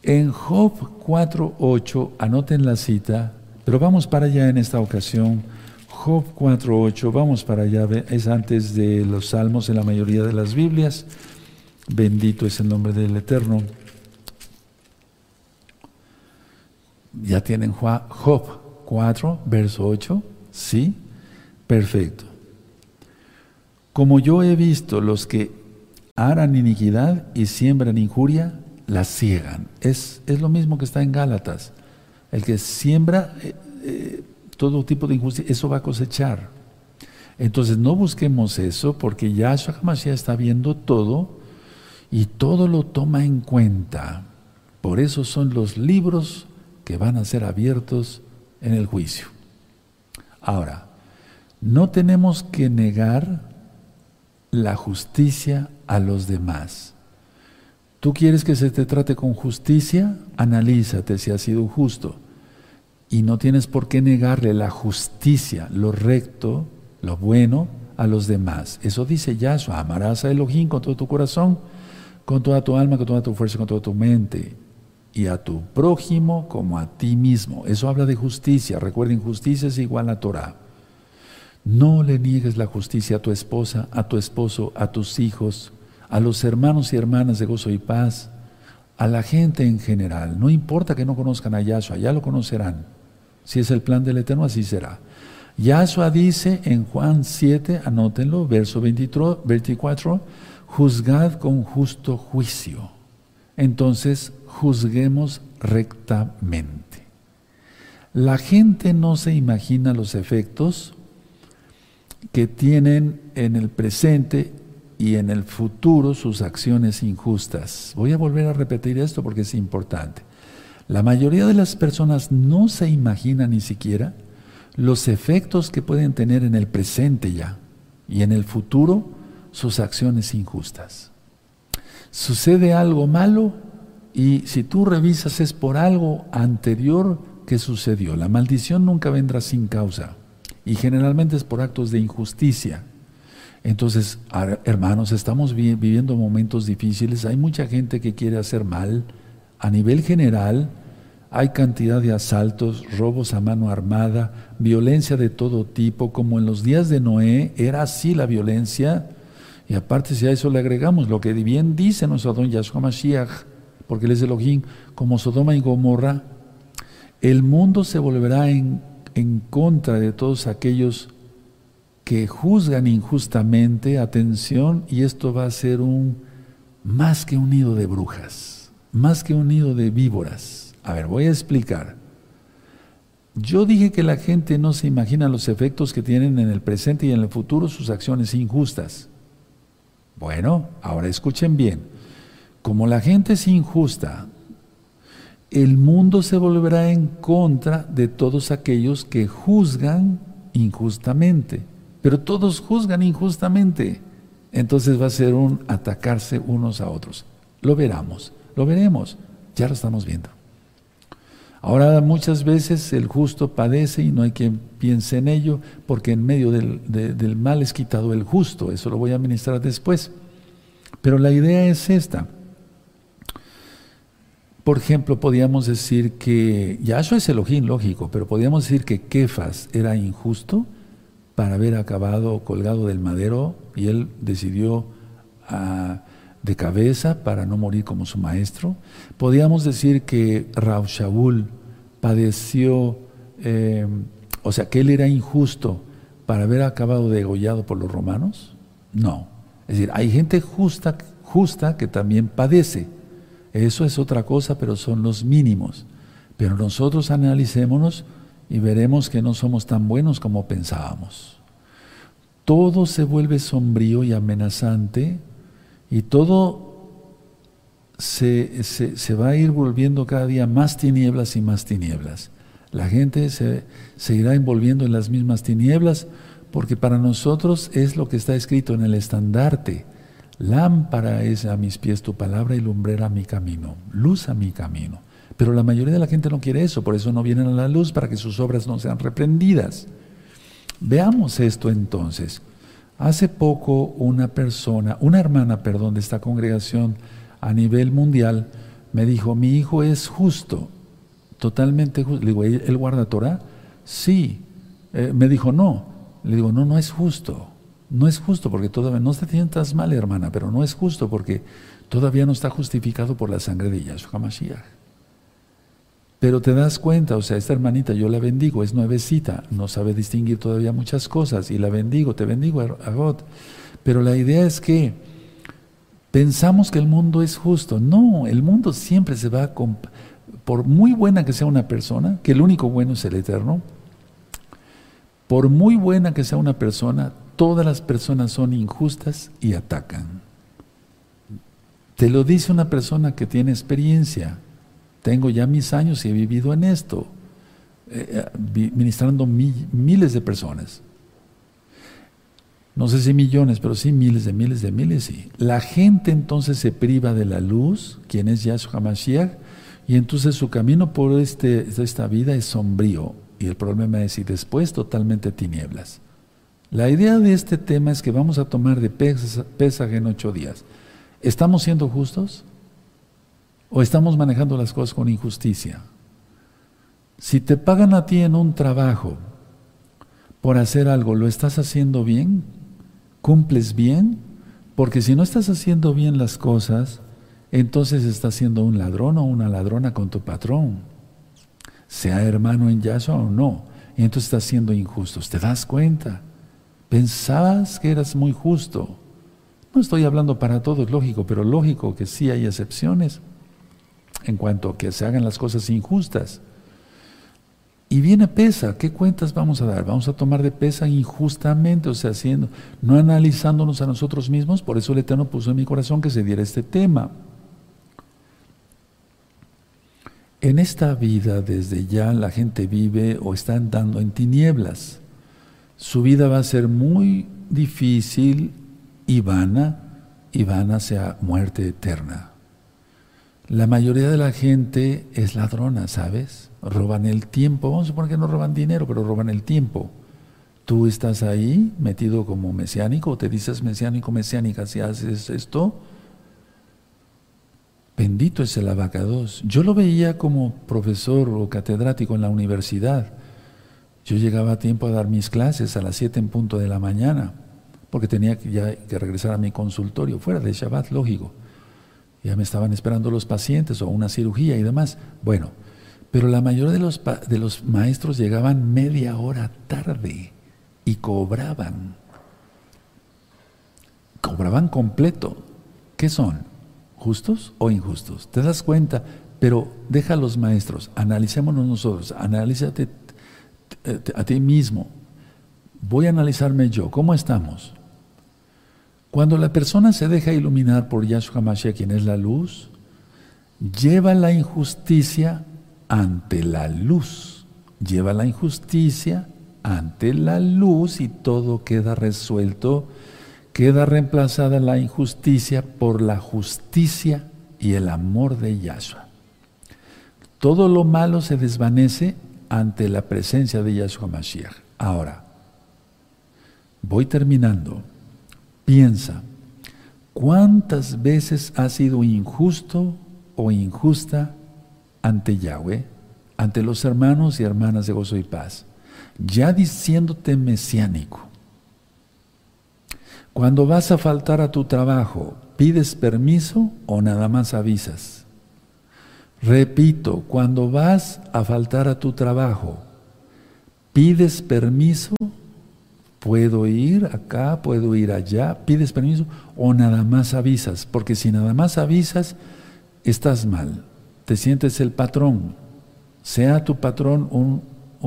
En Job 4.8, anoten la cita, pero vamos para allá en esta ocasión. Job 4.8, vamos para allá, es antes de los salmos en la mayoría de las Biblias. Bendito es el nombre del Eterno. ¿Ya tienen Job 4, verso 8? ¿Sí? Perfecto. Como yo he visto los que harán iniquidad y siembran injuria, la ciegan. Es, es lo mismo que está en Gálatas. El que siembra, eh, eh, todo tipo de injusticia, eso va a cosechar. Entonces no busquemos eso porque Yahshua HaMashiach está viendo todo y todo lo toma en cuenta. Por eso son los libros que van a ser abiertos en el juicio. Ahora, no tenemos que negar la justicia a los demás. ¿Tú quieres que se te trate con justicia? Analízate si has sido justo. Y no tienes por qué negarle la justicia, lo recto, lo bueno a los demás. Eso dice Yahshua, amarás a Elohim con todo tu corazón, con toda tu alma, con toda tu fuerza, con toda tu mente, y a tu prójimo como a ti mismo. Eso habla de justicia. Recuerden, justicia es igual a Torah. No le niegues la justicia a tu esposa, a tu esposo, a tus hijos, a los hermanos y hermanas de gozo y paz, a la gente en general. No importa que no conozcan a Yahshua, ya lo conocerán. Si es el plan del Eterno, así será. Yahshua dice en Juan 7, anótenlo, verso 24, juzgad con justo juicio. Entonces, juzguemos rectamente. La gente no se imagina los efectos que tienen en el presente y en el futuro sus acciones injustas. Voy a volver a repetir esto porque es importante. La mayoría de las personas no se imagina ni siquiera los efectos que pueden tener en el presente ya y en el futuro sus acciones injustas. Sucede algo malo y si tú revisas es por algo anterior que sucedió. La maldición nunca vendrá sin causa y generalmente es por actos de injusticia. Entonces, hermanos, estamos viviendo momentos difíciles, hay mucha gente que quiere hacer mal. A nivel general, hay cantidad de asaltos, robos a mano armada, violencia de todo tipo, como en los días de Noé, era así la violencia. Y aparte, si a eso le agregamos lo que bien dice nuestro don Yahshua Mashiach, porque él es Elohim, como Sodoma y Gomorra, el mundo se volverá en, en contra de todos aquellos que juzgan injustamente, atención, y esto va a ser un más que un nido de brujas, más que un nido de víboras. A ver, voy a explicar. Yo dije que la gente no se imagina los efectos que tienen en el presente y en el futuro sus acciones injustas. Bueno, ahora escuchen bien. Como la gente es injusta, el mundo se volverá en contra de todos aquellos que juzgan injustamente pero todos juzgan injustamente. Entonces va a ser un atacarse unos a otros. Lo veremos, lo veremos, ya lo estamos viendo. Ahora muchas veces el justo padece y no hay quien piense en ello, porque en medio del, del mal es quitado el justo, eso lo voy a ministrar después. Pero la idea es esta. Por ejemplo, podríamos decir que, ya eso es Elohim, lógico, pero podríamos decir que Kefas era injusto, para haber acabado colgado del madero y él decidió ah, de cabeza para no morir como su maestro. Podríamos decir que Raúl Shaul padeció, eh, o sea, que él era injusto para haber acabado degollado por los romanos. No. Es decir, hay gente justa, justa que también padece. Eso es otra cosa, pero son los mínimos. Pero nosotros analicémonos y veremos que no somos tan buenos como pensábamos. Todo se vuelve sombrío y amenazante y todo se, se, va a ir volviendo cada día más tinieblas y más tinieblas. La gente se, se irá envolviendo en las mismas tinieblas porque para nosotros es lo que está escrito en el estandarte. Lámpara es a mis pies tu palabra y lumbrera mi camino, luz a mi camino. Pero la mayoría de la gente no quiere eso, por eso no vienen a la luz para que sus obras no sean reprendidas. Veamos esto entonces. Hace poco una persona, una hermana, perdón, de esta congregación a nivel mundial, me dijo, mi hijo es justo, totalmente justo. Le digo, ¿él guarda Torah? Sí. Eh, me dijo, no. Le digo, no, no es justo. No es justo porque todavía, no te sientas mal, hermana, pero no es justo porque todavía no está justificado por la sangre de Yahshua Mashiach. Pero te das cuenta, o sea, esta hermanita yo la bendigo, es nuevecita, no sabe distinguir todavía muchas cosas y la bendigo, te bendigo, Agot. Pero la idea es que pensamos que el mundo es justo. No, el mundo siempre se va a... Por muy buena que sea una persona, que el único bueno es el eterno, Por muy buena que sea una persona, todas las personas son injustas y atacan. Te lo dice una persona que tiene experiencia. Tengo ya mis años y he vivido en esto, eh, eh, ministrando miles de personas. No sé si millones, pero sí miles de miles de miles. Sí. La gente entonces se priva de la luz, quien es Yahshua HaMashiach, y entonces su camino por este, esta vida es sombrío. Y el problema es, y después totalmente tinieblas. La idea de este tema es que vamos a tomar de pesaje en ocho días. ¿Estamos siendo justos? ¿O estamos manejando las cosas con injusticia? Si te pagan a ti en un trabajo por hacer algo, ¿lo estás haciendo bien? ¿Cumples bien? Porque si no estás haciendo bien las cosas, entonces estás siendo un ladrón o una ladrona con tu patrón sea hermano en Yahshua o no, y entonces estás siendo injusto. ¿Te das cuenta? Pensabas que eras muy justo. No estoy hablando para todos, lógico, pero lógico que sí hay excepciones en cuanto a que se hagan las cosas injustas. Y viene pesa, ¿qué cuentas vamos a dar? Vamos a tomar de pesa injustamente, o sea, haciendo, no analizándonos a nosotros mismos, por eso el Eterno puso en mi corazón que se diera este tema. En esta vida desde ya la gente vive o está andando en tinieblas. Su vida va a ser muy difícil y vana, y vana sea muerte eterna. La mayoría de la gente es ladrona, ¿sabes? Roban el tiempo. Vamos a suponer que no roban dinero, pero roban el tiempo. Tú estás ahí metido como mesiánico, o te dices mesiánico, mesiánica, si haces esto, Bendito es el abacados. Yo lo veía como profesor o catedrático en la universidad. Yo llegaba a tiempo a dar mis clases a las 7 en punto de la mañana, porque tenía que, ya que regresar a mi consultorio, fuera de Shabbat, lógico. Ya me estaban esperando los pacientes o una cirugía y demás. Bueno, pero la mayoría de los, de los maestros llegaban media hora tarde y cobraban. Cobraban completo. ¿Qué son? ¿Justos o injustos? ¿Te das cuenta? Pero deja a los maestros, analicémonos nosotros, analízate a ti mismo. Voy a analizarme yo, ¿cómo estamos? Cuando la persona se deja iluminar por Yahshua Mashiach, quien es la luz, lleva la injusticia ante la luz. Lleva la injusticia ante la luz y todo queda resuelto queda reemplazada la injusticia por la justicia y el amor de Yahshua. Todo lo malo se desvanece ante la presencia de Yahshua Mashiach. Ahora, voy terminando. Piensa, ¿cuántas veces has sido injusto o injusta ante Yahweh, ante los hermanos y hermanas de gozo y paz, ya diciéndote mesiánico? Cuando vas a faltar a tu trabajo, ¿pides permiso o nada más avisas? Repito, cuando vas a faltar a tu trabajo, ¿pides permiso? ¿Puedo ir acá? ¿Puedo ir allá? ¿Pides permiso? ¿O nada más avisas? Porque si nada más avisas, estás mal. Te sientes el patrón. Sea tu patrón un,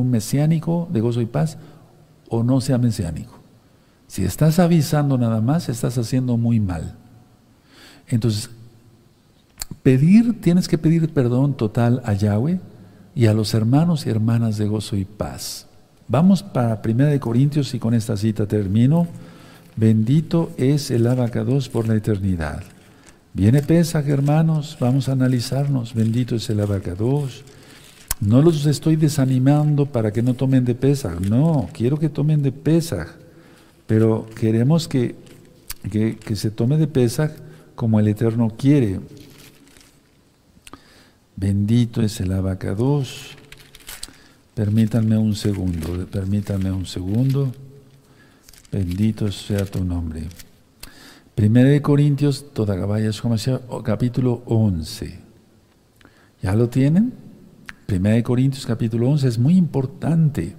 mesiánico de gozo y paz o no sea mesiánico. Si estás avisando nada más, estás haciendo muy mal. Entonces, pedir, tienes que pedir perdón total a Yahweh y a los hermanos y hermanas de gozo y paz. Vamos para 1 Corintios y con esta cita termino. Bendito es el abacados por la eternidad. Viene Pesach, hermanos, vamos a analizarnos. Bendito es el abacados. No los estoy desanimando para que no tomen de Pesach. No, quiero que tomen de Pesach pero queremos que, se tome de Pesach como el Eterno quiere. Bendito es el abacados. Permítanme un segundo, permítanme un segundo. Bendito sea tu nombre. Primera de Corintios, toda capítulo 11. ¿Ya lo tienen? Primera de Corintios, capítulo 11, es muy importante.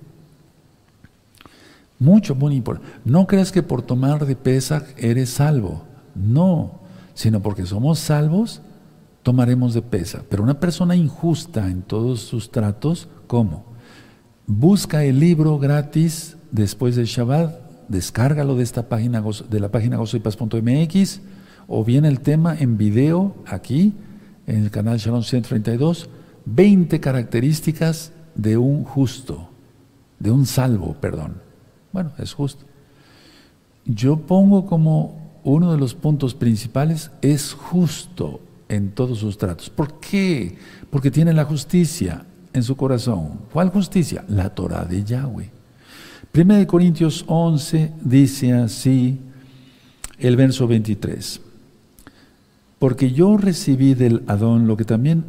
Mucho, muy importante. No creas que por tomar de Pesach eres salvo. No, sino porque somos salvos, tomaremos de Pesach. Pero una persona injusta en todos sus tratos, ¿cómo? Busca el libro gratis después del Shabbat, descárgalo de esta página de la página gozoypaz.mx o bien el tema en video aquí en el canal Shalom 132, 20 características de un justo, de un salvo, perdón. Bueno, es justo. Yo pongo como uno de los puntos principales, es justo en todos sus tratos. ¿Por qué? Porque tiene la justicia en su corazón. ¿Cuál justicia? La Torah de Yahweh. Primera de Corintios 11 dice así el verso 23. Porque yo recibí del Adón lo que también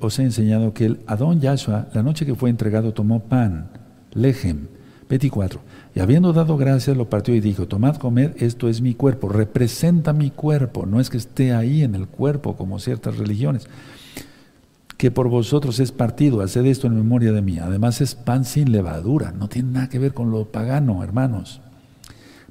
os he enseñado, que el Adón Yahshua, la noche que fue entregado, tomó pan, lejem, 24. Y habiendo dado gracias, lo partió y dijo, tomad, comed, esto es mi cuerpo, representa mi cuerpo, no es que esté ahí en el cuerpo como ciertas religiones, que por vosotros es partido, haced esto en memoria de mí. Además es pan sin levadura, no tiene nada que ver con lo pagano, hermanos.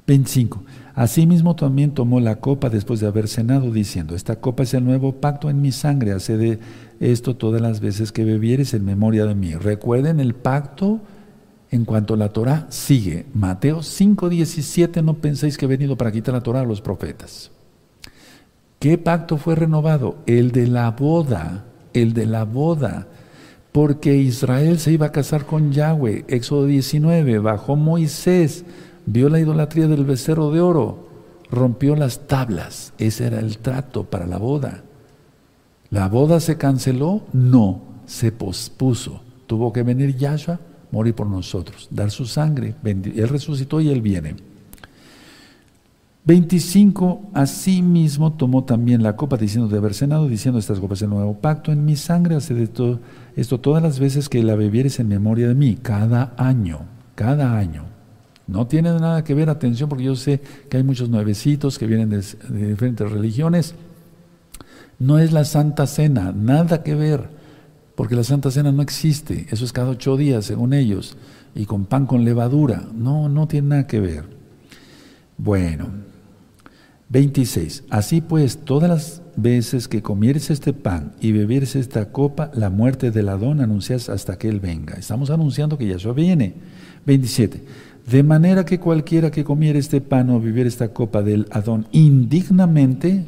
25. Asimismo también tomó la copa después de haber cenado, diciendo, esta copa es el nuevo pacto en mi sangre, haced esto todas las veces que bebieres en memoria de mí. Recuerden el pacto en cuanto a la Torah, sigue. Mateo 5:17, no penséis que he venido para quitar la Torah a los profetas. ¿Qué pacto fue renovado? El de la boda, el de la boda. Porque Israel se iba a casar con Yahweh. Éxodo 19, bajó Moisés, vio la idolatría del becerro de oro, rompió las tablas. Ese era el trato para la boda. ¿La boda se canceló? No, se pospuso. Tuvo que venir Yahshua morir por nosotros, dar su sangre. Él resucitó y Él viene. 25, asimismo tomó también la copa diciendo de haber cenado, diciendo estas copas del nuevo pacto, en mi sangre hace todo, esto todas las veces que la bebieres en memoria de mí, cada año, cada año. No tiene nada que ver, atención, porque yo sé que hay muchos nuevecitos que vienen de diferentes religiones. No es la Santa Cena, nada que ver porque la Santa Cena no existe, eso es cada ocho días según ellos, y con pan con levadura, no, no tiene nada que ver. Bueno, 26. Así pues, todas las veces que comieres este pan y bebieres esta copa, la muerte del Adón anuncias hasta que Él venga. Estamos anunciando que Yahshua viene. 27. De manera que cualquiera que comiere este pan o bebiera esta copa del Adón indignamente,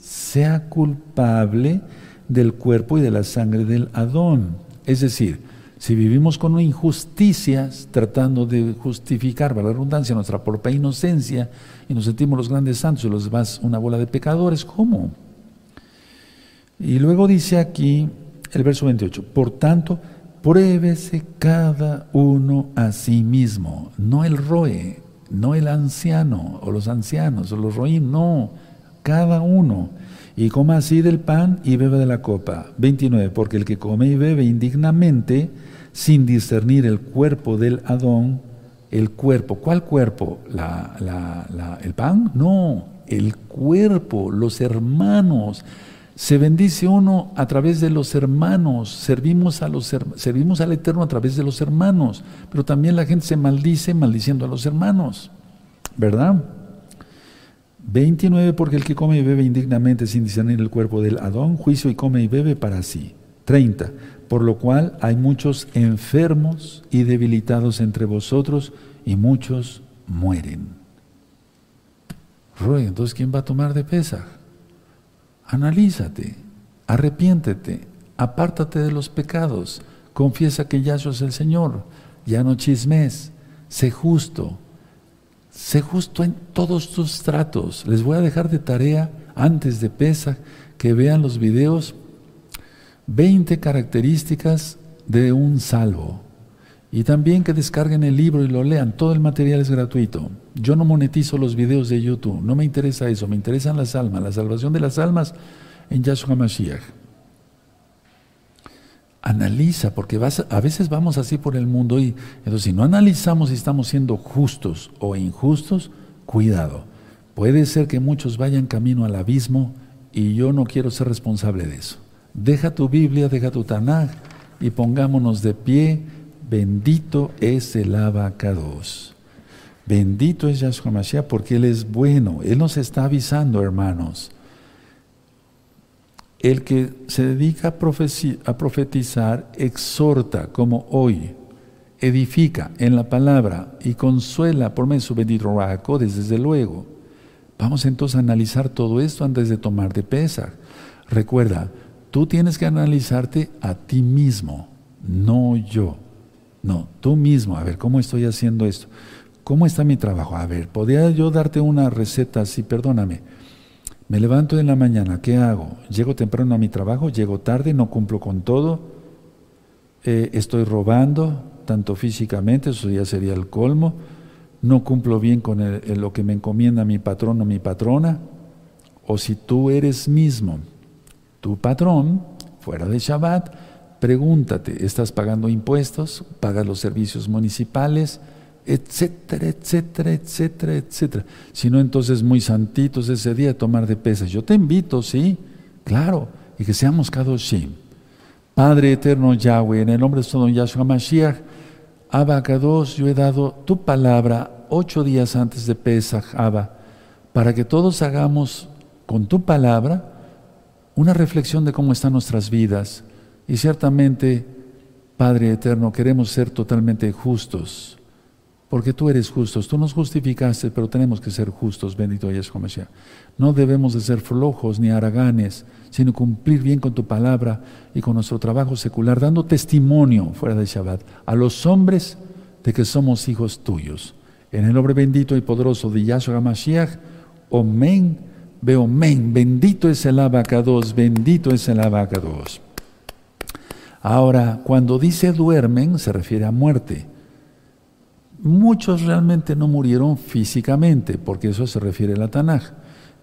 sea culpable del cuerpo y de la sangre del Adón. Es decir, si vivimos con injusticias, tratando de justificar, para la redundancia, nuestra propia inocencia, y nos sentimos los grandes santos y los demás una bola de pecadores, ¿cómo? Y luego dice aquí el verso 28, por tanto, pruébese cada uno a sí mismo, no el roe, no el anciano, o los ancianos, o los roín, no, cada uno y coma así del pan y bebe de la copa. 29. Porque el que come y bebe indignamente, sin discernir el cuerpo del Adón, el cuerpo, ¿cuál cuerpo? ¿La, ¿El pan? No, el cuerpo, los hermanos. Se bendice uno a través de los hermanos, servimos, a los, servimos al Eterno a través de los hermanos, pero también la gente se maldice maldiciendo a los hermanos, ¿verdad? 29, porque el que come y bebe indignamente sin discernir el cuerpo del Adón, juicio y come y bebe para sí. 30, por lo cual hay muchos enfermos y debilitados entre vosotros y muchos mueren. Roy, entonces ¿quién va a tomar de pesa? Analízate, arrepiéntete, apártate de los pecados, confiesa que Yahshua es el Señor, ya no chismes, sé justo, Sé justo en todos tus tratos. Les voy a dejar de tarea antes de pesa que vean los videos 20 características de un salvo. Y también que descarguen el libro y lo lean. Todo el material es gratuito. Yo no monetizo los videos de YouTube. No me interesa eso. Me interesan las almas. La salvación de las almas en Yahshua Mashiach. Analiza, porque vas, a veces vamos así por el mundo y entonces si no analizamos si estamos siendo justos o injustos, cuidado. Puede ser que muchos vayan camino al abismo y yo no quiero ser responsable de eso. Deja tu Biblia, deja tu Tanaj y pongámonos de pie. Bendito es el abacados. Bendito es Yahshua Mashiach porque Él es bueno. Él nos está avisando, hermanos. El que se dedica a, profetizar exhorta, como hoy, edifica en la palabra y consuela por medio de su bendito Rahakodes, desde luego. Vamos entonces a analizar todo esto antes de tomar de pesa. Recuerda, tú tienes que analizarte a ti mismo, no yo. No, tú mismo. A ver, ¿cómo estoy haciendo esto? ¿Cómo está mi trabajo? A ver, ¿podría yo darte una receta así? Perdóname. Me levanto en la mañana, ¿qué hago? ¿Llego temprano a mi trabajo? ¿Llego tarde? ¿No cumplo con todo? Eh, ¿Estoy robando? Tanto físicamente, eso ya sería el colmo no cumplo bien con lo que me encomienda mi patrón o mi patrona, o si tú eres mismo tu patrón, fuera de Shabbat, pregúntate, ¿estás pagando impuestos? ¿Pagas los servicios municipales? Etcétera, etcétera, etcétera, etcétera. Si no, entonces muy santitos ese día tomar de pesas. Yo te invito, sí, claro, y que seamos Kadoshim. Padre eterno Yahweh, en el nombre de su Yahshua Mashiach, Abacados, yo he dado tu palabra ocho días antes de Pesach, Abba, para que todos hagamos con tu palabra una reflexión de cómo están nuestras vidas. Y ciertamente, Padre Eterno, queremos ser totalmente justos, porque tú eres justo, tú nos justificaste, pero tenemos que ser justos, bendito Yeshua Mashiach. No debemos de ser flojos ni haraganes, sino cumplir bien con tu palabra y con nuestro trabajo secular, dando testimonio fuera de Shabbat a los hombres de que somos hijos tuyos. En el nombre bendito y poderoso de Yahshua Mashiach, Omen, veo men, bendito es el abacados, bendito es el abacados. Ahora, cuando dice duermen, se refiere a muerte. Muchos realmente no murieron físicamente, porque eso se refiere a la Tanaj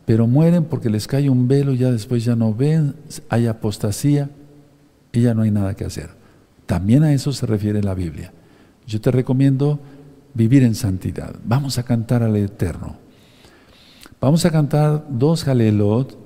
pero mueren porque les cae un velo, ya después ya no ven, hay apostasía y ya no hay nada que hacer. También a eso se refiere la Biblia. Yo te recomiendo vivir en santidad. Vamos a cantar al Eterno. Vamos a cantar dos Jalelot